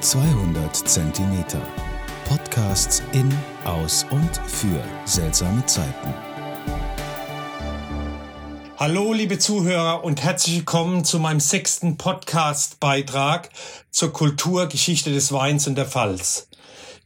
200 Zentimeter. Podcasts in, aus und für seltsame Zeiten. Hallo, liebe Zuhörer und herzlich willkommen zu meinem sechsten Podcast-Beitrag zur Kulturgeschichte des Weins und der Pfalz.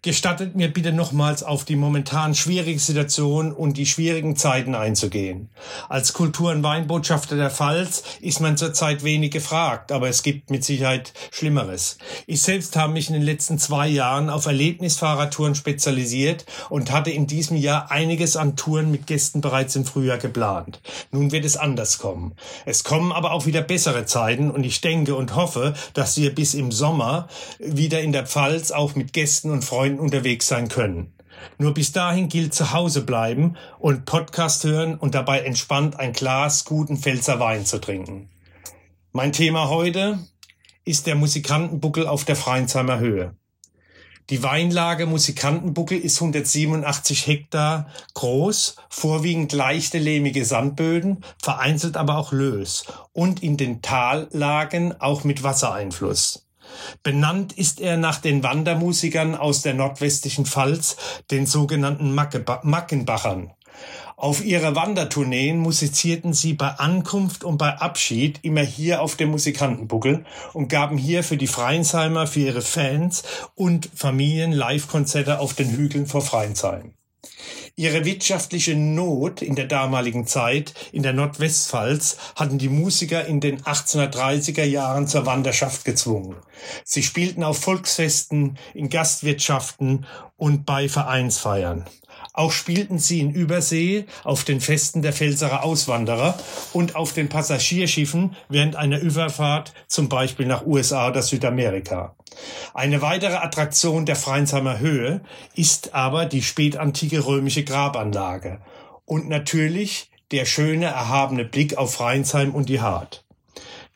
Gestattet mir bitte nochmals auf die momentan schwierige Situation und die schwierigen Zeiten einzugehen. Als Kultur- und Weinbotschafter der Pfalz ist man zurzeit wenig gefragt, aber es gibt mit Sicherheit Schlimmeres. Ich selbst habe mich in den letzten zwei Jahren auf Erlebnisfahrradtouren spezialisiert und hatte in diesem Jahr einiges an Touren mit Gästen bereits im Frühjahr geplant. Nun wird es anders kommen. Es kommen aber auch wieder bessere Zeiten und ich denke und hoffe, dass wir bis im Sommer wieder in der Pfalz auch mit Gästen und Freunden Freunden unterwegs sein können. Nur bis dahin gilt zu Hause bleiben und Podcast hören und dabei entspannt ein Glas guten Pfälzer Wein zu trinken. Mein Thema heute ist der Musikantenbuckel auf der Freiensheimer Höhe. Die Weinlage Musikantenbuckel ist 187 Hektar groß, vorwiegend leichte lehmige Sandböden, vereinzelt aber auch Lös und in den Tallagen auch mit Wassereinfluss. Benannt ist er nach den Wandermusikern aus der nordwestlichen Pfalz, den sogenannten Mackenbachern. Auf ihre Wandertourneen musizierten sie bei Ankunft und bei Abschied immer hier auf dem Musikantenbuckel und gaben hier für die Freiensheimer, für ihre Fans und Familien Live-Konzerte auf den Hügeln vor Freiensheim. Ihre wirtschaftliche Not in der damaligen Zeit in der Nordwestpfalz hatten die Musiker in den 1830er Jahren zur Wanderschaft gezwungen. Sie spielten auf Volksfesten, in Gastwirtschaften und bei Vereinsfeiern. Auch spielten sie in Übersee auf den Festen der Pfälzerer Auswanderer und auf den Passagierschiffen während einer Überfahrt zum Beispiel nach USA oder Südamerika. Eine weitere Attraktion der Freinsheimer Höhe ist aber die spätantike römische Grabanlage und natürlich der schöne erhabene Blick auf Freinsheim und die Hart.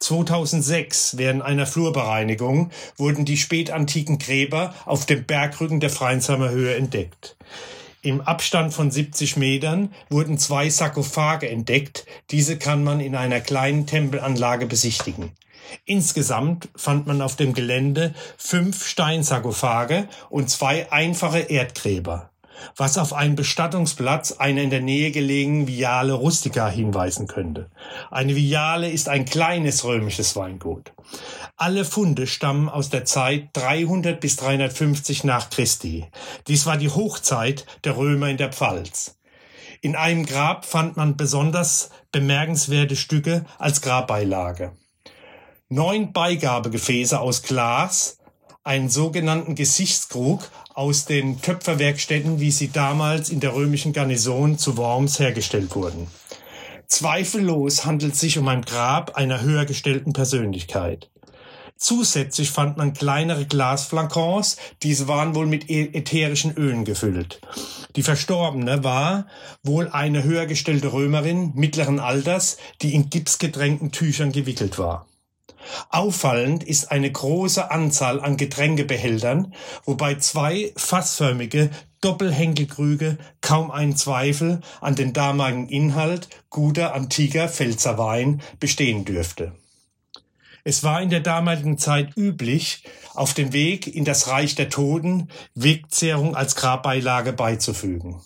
2006 während einer Flurbereinigung wurden die spätantiken Gräber auf dem Bergrücken der Freinsheimer Höhe entdeckt. Im Abstand von 70 Metern wurden zwei Sarkophage entdeckt. Diese kann man in einer kleinen Tempelanlage besichtigen. Insgesamt fand man auf dem Gelände fünf Steinsarkophage und zwei einfache Erdgräber was auf einen Bestattungsplatz einer in der Nähe gelegenen Viale Rustica hinweisen könnte. Eine Viale ist ein kleines römisches Weingut. Alle Funde stammen aus der Zeit 300 bis 350 nach Christi. Dies war die Hochzeit der Römer in der Pfalz. In einem Grab fand man besonders bemerkenswerte Stücke als Grabbeilage. Neun Beigabegefäße aus Glas, einen sogenannten Gesichtskrug aus den Töpferwerkstätten, wie sie damals in der römischen Garnison zu Worms hergestellt wurden. Zweifellos handelt es sich um ein Grab einer höher gestellten Persönlichkeit. Zusätzlich fand man kleinere Glasflakons, diese waren wohl mit ätherischen Ölen gefüllt. Die Verstorbene war wohl eine höher gestellte Römerin mittleren Alters, die in gipsgetränkten Tüchern gewickelt war. Auffallend ist eine große Anzahl an Getränkebehältern, wobei zwei fassförmige Doppelhenkelkrüge kaum einen Zweifel an den damaligen Inhalt guter antiker Pfälzer Wein bestehen dürfte. Es war in der damaligen Zeit üblich, auf dem Weg in das Reich der Toten Wegzehrung als Grabbeilage beizufügen.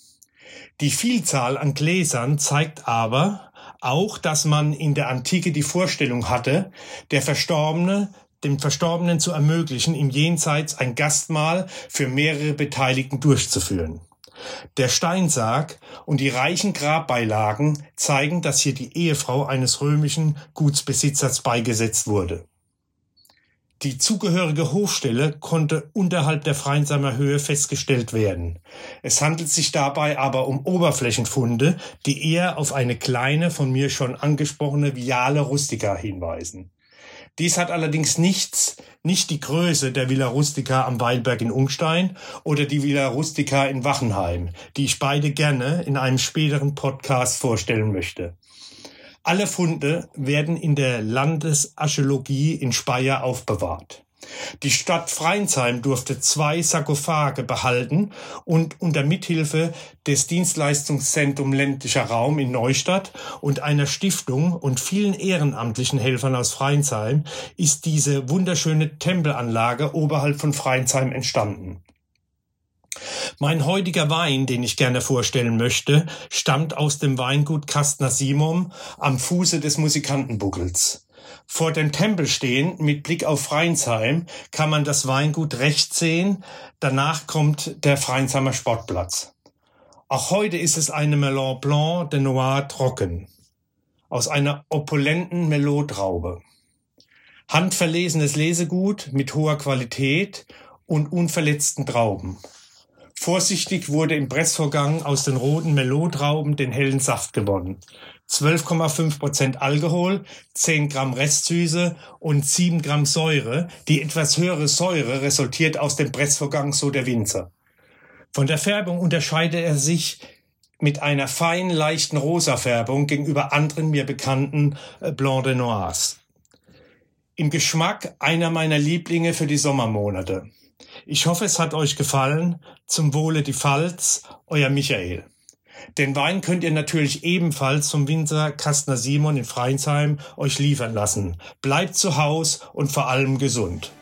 Die Vielzahl an Gläsern zeigt aber, auch, dass man in der Antike die Vorstellung hatte, der Verstorbene dem Verstorbenen zu ermöglichen, im Jenseits ein Gastmahl für mehrere Beteiligten durchzuführen. Der Steinsarg und die reichen Grabbeilagen zeigen, dass hier die Ehefrau eines römischen Gutsbesitzers beigesetzt wurde. Die zugehörige Hofstelle konnte unterhalb der Freiensheimer Höhe festgestellt werden. Es handelt sich dabei aber um Oberflächenfunde, die eher auf eine kleine, von mir schon angesprochene Viale Rustica hinweisen. Dies hat allerdings nichts, nicht die Größe der Villa Rustica am Weinberg in Ungstein oder die Villa Rustica in Wachenheim, die ich beide gerne in einem späteren Podcast vorstellen möchte. Alle Funde werden in der Landesarchäologie in Speyer aufbewahrt. Die Stadt Freinsheim durfte zwei Sarkophage behalten und unter Mithilfe des Dienstleistungszentrums ländlicher Raum in Neustadt und einer Stiftung und vielen ehrenamtlichen Helfern aus Freinsheim ist diese wunderschöne Tempelanlage oberhalb von Freinsheim entstanden. Mein heutiger Wein, den ich gerne vorstellen möchte, stammt aus dem Weingut Kastner Simum am Fuße des Musikantenbuckels. Vor dem Tempel stehen, mit Blick auf Freinsheim, kann man das Weingut rechts sehen. Danach kommt der Freinsheimer Sportplatz. Auch heute ist es eine Melon Blanc de Noir trocken. Aus einer opulenten Melot-Traube. Handverlesenes Lesegut mit hoher Qualität und unverletzten Trauben. Vorsichtig wurde im Pressvorgang aus den roten Melot-Trauben den hellen Saft gewonnen. 12,5 Prozent Alkohol, 10 Gramm Restsüße und 7 Gramm Säure. Die etwas höhere Säure resultiert aus dem Pressvorgang, so der Winzer. Von der Färbung unterscheidet er sich mit einer feinen, leichten Rosafärbung gegenüber anderen mir bekannten äh, Blanc de Noirs. Im Geschmack einer meiner Lieblinge für die Sommermonate. Ich hoffe, es hat euch gefallen. Zum Wohle die Pfalz, euer Michael. Den Wein könnt ihr natürlich ebenfalls zum Winzer Kastner Simon in Freinsheim euch liefern lassen. Bleibt zu Haus und vor allem gesund.